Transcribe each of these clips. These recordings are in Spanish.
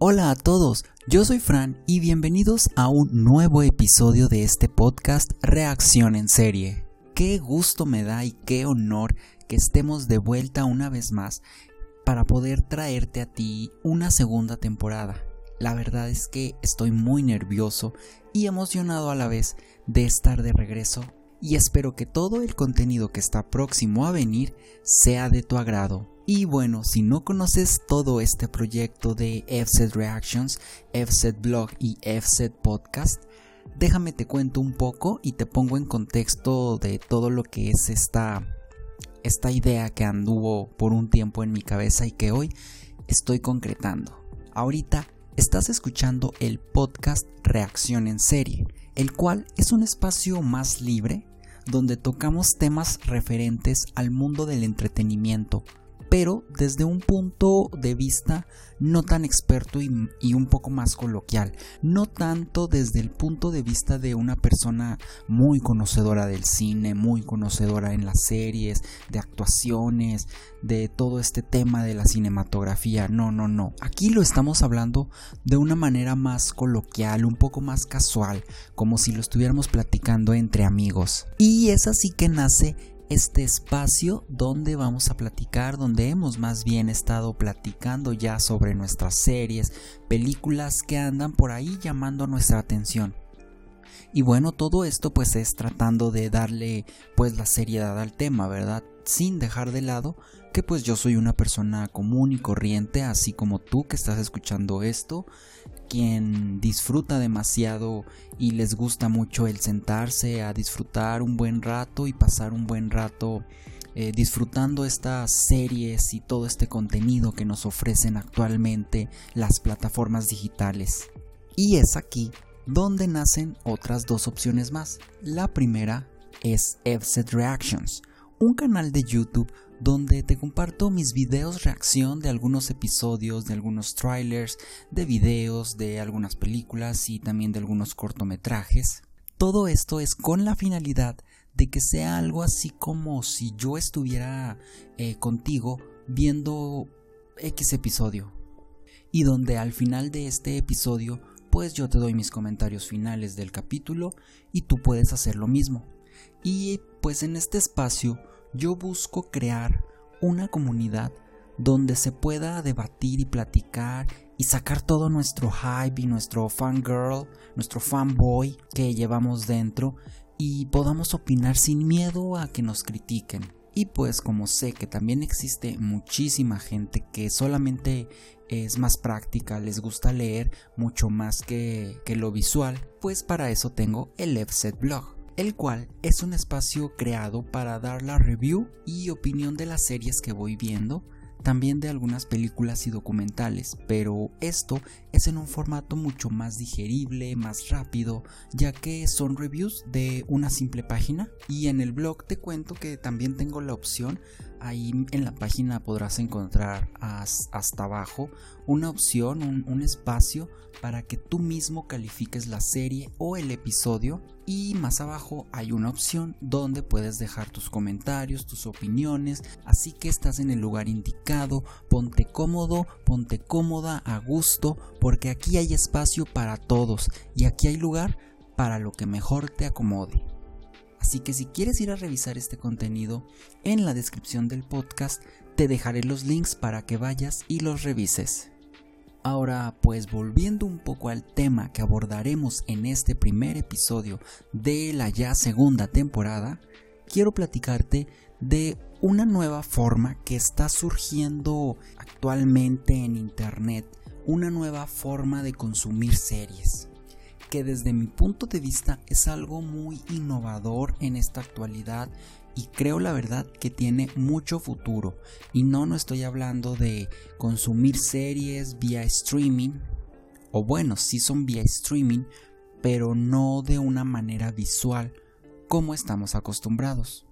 Hola a todos, yo soy Fran y bienvenidos a un nuevo episodio de este podcast Reacción en serie. Qué gusto me da y qué honor que estemos de vuelta una vez más para poder traerte a ti una segunda temporada. La verdad es que estoy muy nervioso y emocionado a la vez de estar de regreso y espero que todo el contenido que está próximo a venir sea de tu agrado. Y bueno, si no conoces todo este proyecto de FZ Reactions, FZ Blog y FZ Podcast, déjame te cuento un poco y te pongo en contexto de todo lo que es esta, esta idea que anduvo por un tiempo en mi cabeza y que hoy estoy concretando. Ahorita estás escuchando el podcast Reacción en serie, el cual es un espacio más libre donde tocamos temas referentes al mundo del entretenimiento, pero desde un punto de vista no tan experto y, un poco más coloquial, no tanto desde el punto de vista de una persona muy conocedora del cine, muy conocedora en las series, de actuaciones, de todo este tema de la cinematografía, no, no, no, aquí lo estamos hablando de una manera más coloquial, un poco más casual, como si lo estuviéramos platicando entre amigos. Y es así que nace este espacio donde vamos a platicar, donde hemos más bien estado platicando ya sobre nuestras series, películas que andan por ahí llamando nuestra atención. Y bueno, todo esto pues es tratando de darle pues la seriedad al tema, ¿verdad? Sin dejar de lado que pues yo soy una persona común y corriente, así como tú que estás escuchando esto, quien disfruta demasiado y les gusta mucho el sentarse a disfrutar un buen rato y pasar un buen rato eh, disfrutando estas series y todo este contenido que nos ofrecen actualmente las plataformas digitales. Y es aquí donde nacen otras dos opciones más. La primera es FZ Reactions, un canal de YouTube donde te comparto mis videos reacción de algunos episodios, de algunos trailers, de videos, de algunas películas y también de algunos cortometrajes. Todo esto es con la finalidad de que sea algo así como si yo estuviera eh, contigo viendo X episodio. Y donde al final de este episodio, pues yo te doy mis comentarios finales del capítulo y tú puedes hacer lo mismo. Y pues en este espacio yo busco crear una comunidad donde se pueda debatir y platicar y sacar todo nuestro hype y nuestro fangirl, nuestro fanboy que llevamos dentro y podamos opinar sin miedo a que nos critiquen. Y pues como sé que también existe muchísima gente que solamente es más práctica, les gusta leer mucho más que, que lo visual, pues para eso tengo el FZ Blog el cual es un espacio creado para dar la review y opinión de las series que voy viendo, también de algunas películas y documentales, pero esto es en un formato mucho más digerible, más rápido, ya que son reviews de una simple página. Y en el blog te cuento que también tengo la opción Ahí en la página podrás encontrar hasta abajo una opción, un, espacio para que tú mismo califiques la serie o el episodio. Y más abajo hay una opción donde puedes dejar tus comentarios, tus opiniones, así que estás en el lugar indicado, ponte cómodo, ponte cómoda, a gusto, porque aquí hay espacio para todos y aquí hay lugar para lo que mejor te acomode. Así que si quieres ir a revisar este contenido, en la descripción del podcast te dejaré los links para que vayas y los revises. Ahora, pues volviendo un poco al tema que abordaremos en este primer episodio de la ya segunda temporada, quiero platicarte de una nueva forma que está surgiendo actualmente en Internet, una nueva forma de consumir series que desde mi punto de vista es algo muy innovador en esta actualidad y creo la verdad que tiene mucho futuro. Y no, no estoy hablando de consumir series vía streaming, o bueno, sí son vía streaming, pero no de una manera visual como estamos acostumbrados.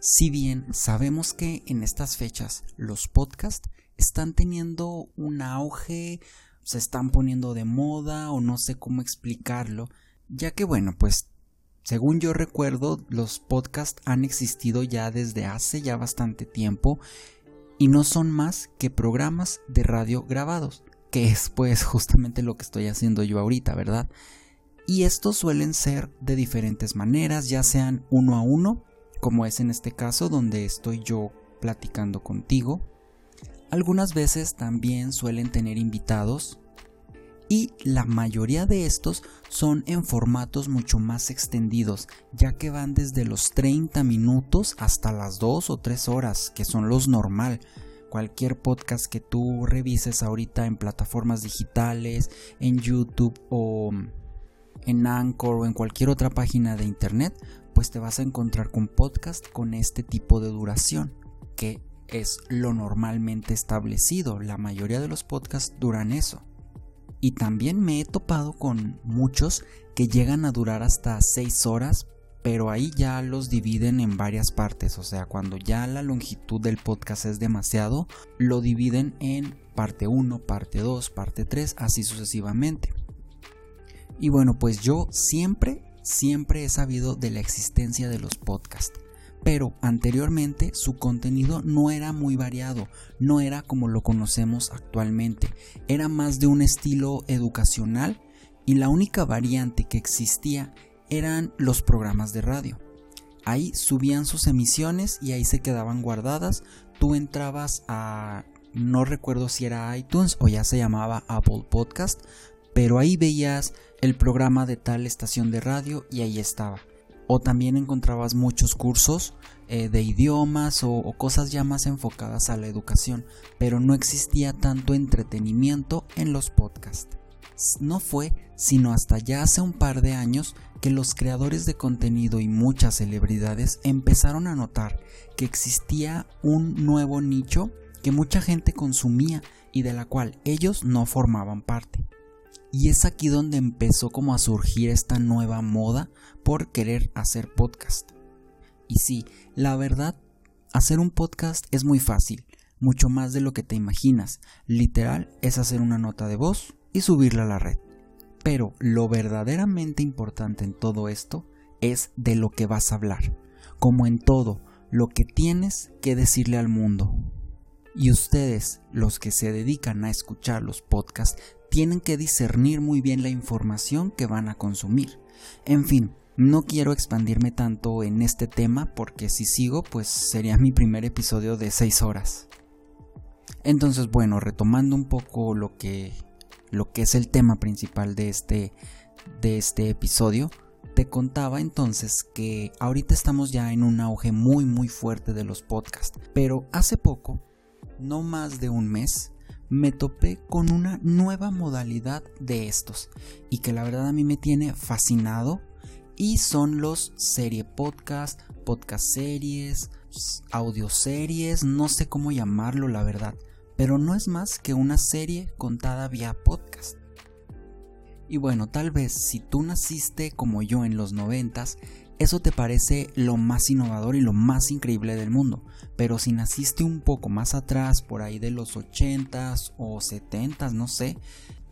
Si bien sabemos que en estas fechas los podcasts están teniendo un auge se están poniendo de moda o no sé cómo explicarlo, ya que bueno, pues según yo recuerdo, los podcasts han existido ya desde hace ya bastante tiempo y no son más que programas de radio grabados, que es pues justamente lo que estoy haciendo yo ahorita, ¿verdad? Y estos suelen ser de diferentes maneras, ya sean uno a uno, como es en este caso donde estoy yo platicando contigo. Algunas veces también suelen tener invitados y la mayoría de estos son en formatos mucho más extendidos, ya que van desde los 30 minutos hasta las 2 o 3 horas, que son los normal. Cualquier podcast que tú revises ahorita en plataformas digitales, en YouTube o en Anchor o en cualquier otra página de internet, pues te vas a encontrar con podcast con este tipo de duración, que es lo normalmente establecido. La mayoría de los podcasts duran eso. Y también me he topado con muchos que llegan a durar hasta 6 horas, pero ahí ya los dividen en varias partes. O sea, cuando ya la longitud del podcast es demasiado, lo dividen en parte 1, parte 2, parte 3, así sucesivamente. Y bueno, pues yo siempre, siempre he sabido de la existencia de los podcasts. Pero anteriormente su contenido no era muy variado, no era como lo conocemos actualmente, era más de un estilo educacional y la única variante que existía eran los programas de radio. Ahí subían sus emisiones y ahí se quedaban guardadas. Tú entrabas a no recuerdo si era iTunes o ya se llamaba Apple Podcast, pero ahí veías el programa de tal estación de radio y ahí estaba. O también encontrabas muchos cursos eh, de idiomas o, o cosas ya más enfocadas a la educación, pero no existía tanto entretenimiento en los podcasts. No fue sino hasta ya hace un par de años que los creadores de contenido y muchas celebridades empezaron a notar que existía un nuevo nicho que mucha gente consumía y de la cual ellos no formaban parte. Y es aquí donde empezó como a surgir esta nueva moda por querer hacer podcast. Y sí, la verdad, hacer un podcast es muy fácil, mucho más de lo que te imaginas. Literal es hacer una nota de voz y subirla a la red. Pero lo verdaderamente importante en todo esto es de lo que vas a hablar. Como en todo, lo que tienes que decirle al mundo. Y ustedes, los que se dedican a escuchar los podcasts, tienen que discernir muy bien la información que van a consumir. En fin, no quiero expandirme tanto en este tema porque si sigo pues sería mi primer episodio de 6 horas. Entonces bueno, retomando un poco lo que, lo que es el tema principal de este, de este episodio, te contaba entonces que ahorita estamos ya en un auge muy muy fuerte de los podcasts, pero hace poco no más de un mes, me topé con una nueva modalidad de estos y que la verdad a mí me tiene fascinado y son los serie podcast, podcast series, audio series, no sé cómo llamarlo la verdad, pero no es más que una serie contada vía podcast. Y bueno, tal vez si tú naciste como yo en los noventas, eso te parece lo más innovador y lo más increíble del mundo. Pero si naciste un poco más atrás, por ahí de los 80s o 70s, no sé,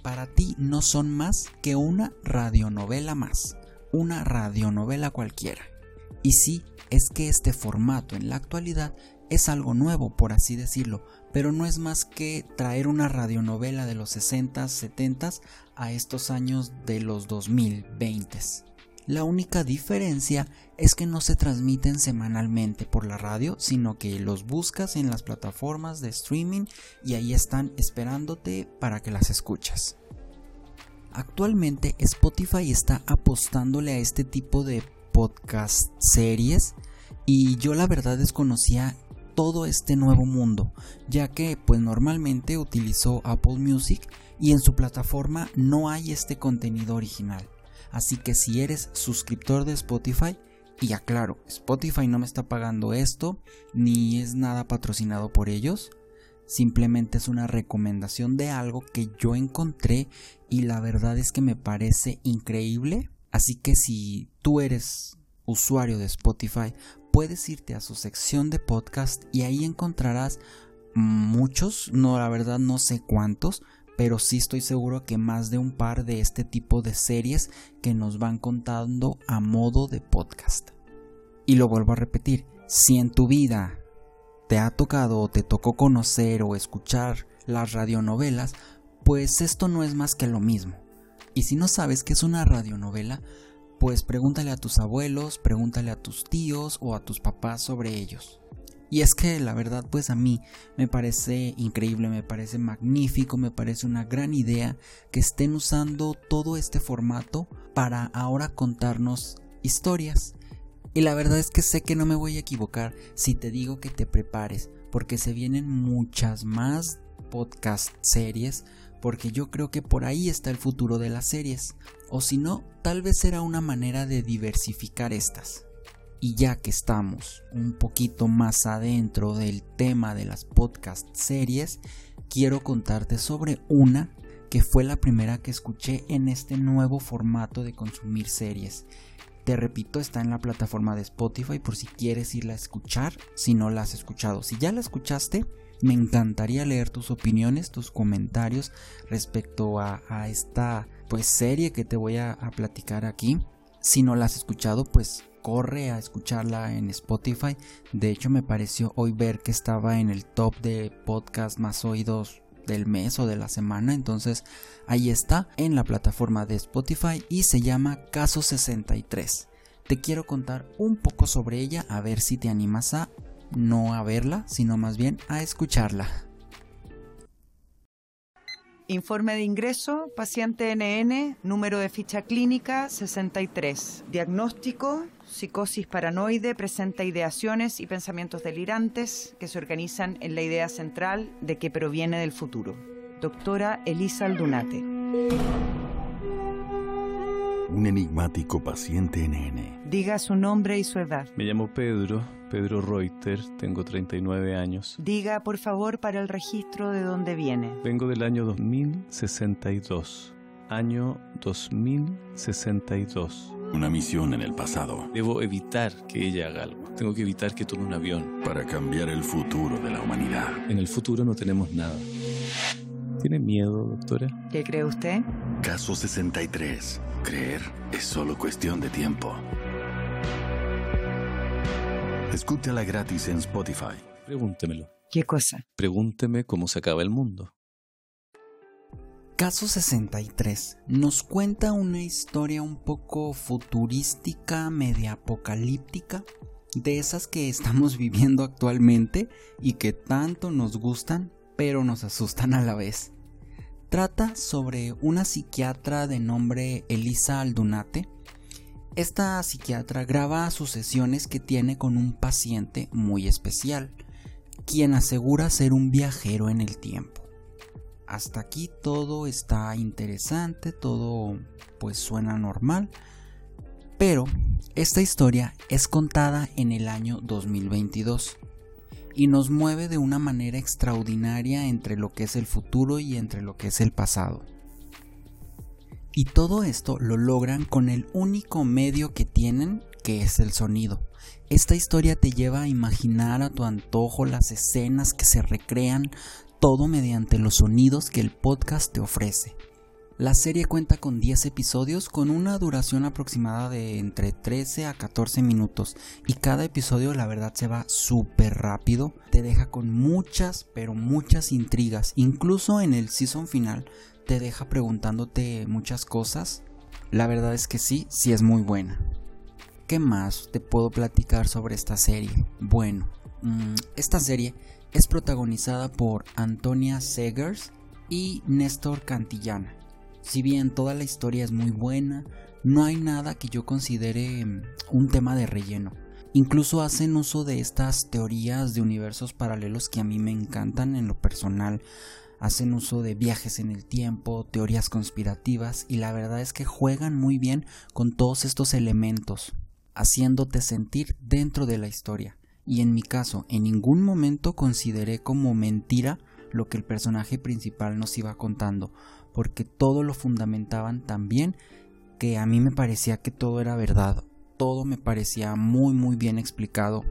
para ti no son más que una radionovela más, una radionovela cualquiera. Y sí, es que este formato en la actualidad es algo nuevo, por así decirlo, pero no es más que traer una radionovela de los 60s, 70s a estos años de los 2020s. La única diferencia es que no se transmiten semanalmente por la radio, sino que los buscas en las plataformas de streaming y ahí están esperándote para que las escuches. Actualmente Spotify está apostándole a este tipo de podcast series y yo la verdad desconocía todo este nuevo mundo, ya que pues normalmente utilizo Apple Music y en su plataforma no hay este contenido original. Así que si eres suscriptor de Spotify, y aclaro, Spotify no me está pagando esto, ni es nada patrocinado por ellos, simplemente es una recomendación de algo que yo encontré y la verdad es que me parece increíble. Así que si tú eres usuario de Spotify, puedes irte a su sección de podcast y ahí encontrarás muchos, no la verdad no sé cuántos, pero sí estoy seguro que más de un par de este tipo de series que nos van contando a modo de podcast. Y lo vuelvo a repetir, si en tu vida te ha tocado o te tocó conocer o escuchar las radionovelas, Pues esto no es más que lo mismo. Y si no sabes qué es una radionovela, pues pregúntale a tus abuelos, pregúntale a tus tíos o a tus papás sobre ellos. Y es que la verdad pues a mí me parece increíble, me parece magnífico, me parece una gran idea que estén usando todo este formato para ahora contarnos historias. Y la verdad es que sé que no me voy a equivocar si te digo que te prepares, porque se vienen muchas más podcast series, porque yo creo que por ahí está el futuro de las series. O si no, tal vez será una manera de diversificar estas. Y ya que estamos un poquito más adentro del tema de las podcast series, quiero contarte sobre una que fue la primera que escuché en este nuevo formato de consumir series. Te repito, está en la plataforma de Spotify por si quieres irla a escuchar, si no la has escuchado. Si ya la escuchaste, me encantaría leer tus opiniones, tus comentarios respecto a, esta pues serie que te voy a, a platicar aquí. Si no la has escuchado, pues corre a escucharla en Spotify. De hecho, me pareció hoy ver que estaba en el top de podcast más oídos del mes o de la semana. Entonces, ahí está en la plataforma de Spotify y se llama Caso 63. Te quiero contar un poco sobre ella, a ver si te animas a no a verla, sino más bien a escucharla. Informe de ingreso, paciente NN, número de ficha clínica 63. Diagnóstico, psicosis paranoide, presenta ideaciones y pensamientos delirantes que se organizan en la idea central de que proviene del futuro. Doctora Elisa Aldunate. Un enigmático paciente NN. Diga su nombre y su edad. Me llamo Pedro, Pedro Reuter, tengo 39 años. Diga, por favor, para el registro de dónde viene. Vengo del año 2062. Año 2062. Una misión en el pasado. Debo evitar que ella haga algo. Tengo que evitar que tome un avión. Para cambiar el futuro de la humanidad. En el futuro no tenemos nada. ¿Tiene miedo, doctora? ¿Qué cree usted? Caso 63. Creer es solo cuestión de tiempo. Escúchala gratis en Spotify. Pregúntemelo. ¿Qué cosa? Pregúnteme cómo se acaba el mundo. Caso 63 nos cuenta una historia un poco futurística, media apocalíptica, de esas que estamos viviendo actualmente y que tanto nos gustan, pero nos asustan a la vez. Trata sobre una psiquiatra de nombre Elisa Aldunate, esta psiquiatra graba sus sesiones que tiene con un paciente muy especial, quien asegura ser un viajero en el tiempo. Hasta aquí todo está interesante, todo pues suena normal, pero esta historia es contada en el año 2022 y nos mueve de una manera extraordinaria entre lo que es el futuro y entre lo que es el pasado. Y todo esto lo logran con el único medio que tienen, que es el sonido. Esta historia te lleva a imaginar a tu antojo las escenas que se recrean, todo mediante los sonidos que el podcast te ofrece. La serie cuenta con 10 episodios con una duración aproximada de entre 13 a 14 minutos y cada episodio la verdad se va súper rápido, te deja con muchas pero muchas intrigas, incluso en el season final te deja preguntándote muchas cosas. La verdad es que sí, sí es muy buena. ¿Qué más te puedo platicar sobre esta serie? Bueno, mm, esta serie es protagonizada por Antonia Segers y Néstor Cantillana. Si bien toda la historia es muy buena, no hay nada que yo considere mm, un tema de relleno. Incluso hacen uso de estas teorías de universos paralelos que a mí me encantan en lo personal hacen uso de viajes en el tiempo, teorías conspirativas y la verdad es que juegan muy bien con todos estos elementos, haciéndote sentir dentro de la historia. Y en mi caso, en ningún momento consideré como mentira lo que el personaje principal nos iba contando, porque todo lo fundamentaban tan bien que a mí me parecía que todo era verdad, todo me parecía muy muy bien explicado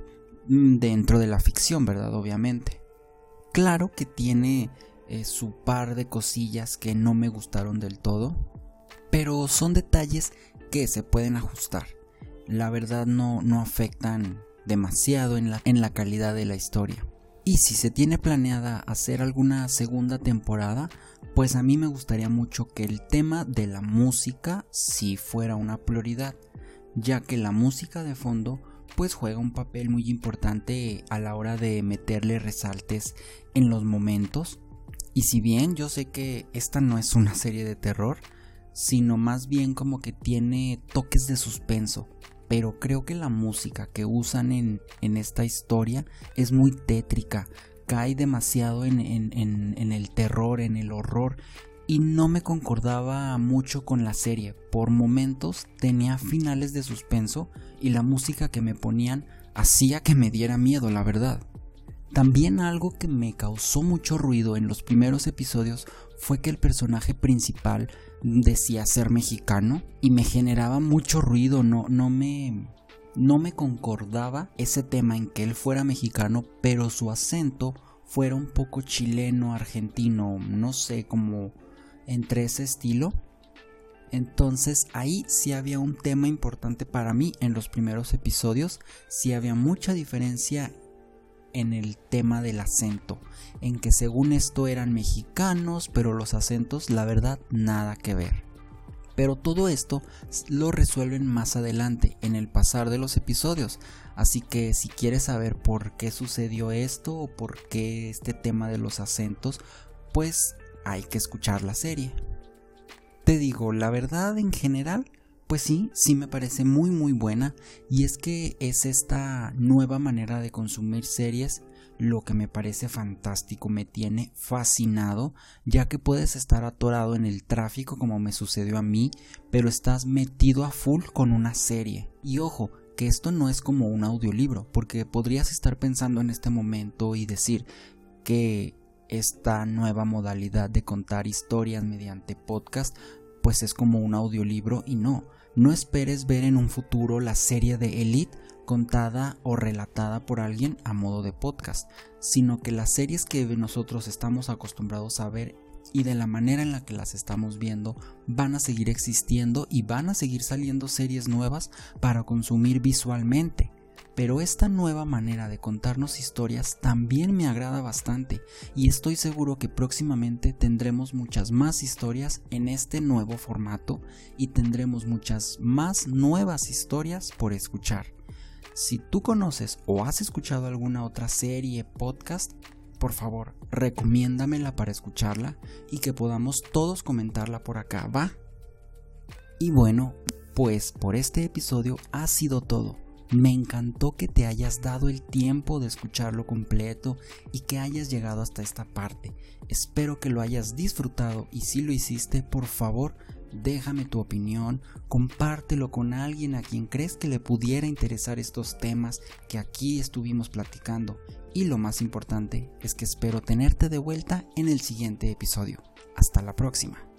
mm, dentro de la ficción, ¿verdad? Obviamente. Claro que tiene eh, su par de cosillas que no me gustaron del todo, pero son detalles que se pueden ajustar. La verdad no, no afectan demasiado en la, en la calidad de la historia. Y si se tiene planeada hacer alguna segunda temporada, pues a mí me gustaría mucho que el tema de la música sí fuera una prioridad, ya que la música de fondo pues juega un papel muy importante a la hora de meterle resaltes en los momentos. Y si bien yo sé que esta no es una serie de terror, sino más bien como que tiene toques de suspenso, pero creo que la música que usan en, esta historia es muy tétrica, cae demasiado en, en, el terror, en el horror, y no me concordaba mucho con la serie. Por momentos tenía finales de suspenso y la música que me ponían hacía que me diera miedo, la verdad. También algo que me causó mucho ruido en los primeros episodios fue que el personaje principal decía ser mexicano y me generaba mucho ruido, no, no me no me concordaba ese tema en que él fuera mexicano, pero su acento fuera un poco chileno, argentino, no sé, como entre ese estilo. Entonces ahí sí había un tema importante para mí en los primeros episodios, sí había mucha diferencia en el tema del acento, en que según esto eran mexicanos, pero los acentos la verdad nada que ver. Pero todo esto lo resuelven más adelante, en el pasar de los episodios. Así que si quieres saber por qué sucedió esto o por qué este tema de los acentos, pues hay que escuchar la serie. Te digo, la verdad en general, pues sí, sí me parece muy muy buena y es que es esta nueva manera de consumir series lo que me parece fantástico, me tiene fascinado, ya que puedes estar atorado en el tráfico como me sucedió a mí, pero estás metido a full con una serie. Y ojo, que esto no es como un audiolibro, porque podrías estar pensando en este momento y decir que esta nueva modalidad de contar historias mediante podcast pues es como un audiolibro y no, no esperes ver en un futuro la serie de Elite contada o relatada por alguien a modo de podcast, sino que las series que nosotros estamos acostumbrados a ver y de la manera en la que las estamos viendo van a seguir existiendo y van a seguir saliendo series nuevas para consumir visualmente. Pero esta nueva manera de contarnos historias también me agrada bastante y estoy seguro que próximamente tendremos muchas más historias en este nuevo formato y tendremos muchas más nuevas historias por escuchar. Si tú conoces o has escuchado alguna otra serie, podcast, por favor, recomiéndamela para escucharla y que podamos todos comentarla por acá, ¿va? Y bueno, pues por este episodio ha sido todo. Me encantó que te hayas dado el tiempo de escucharlo completo y que hayas llegado hasta esta parte. Espero que lo hayas disfrutado y si lo hiciste, por favor, déjame tu opinión, compártelo con alguien a quien crees que le pudiera interesar estos temas que aquí estuvimos platicando. Y lo más importante es que espero tenerte de vuelta en el siguiente episodio. Hasta la próxima.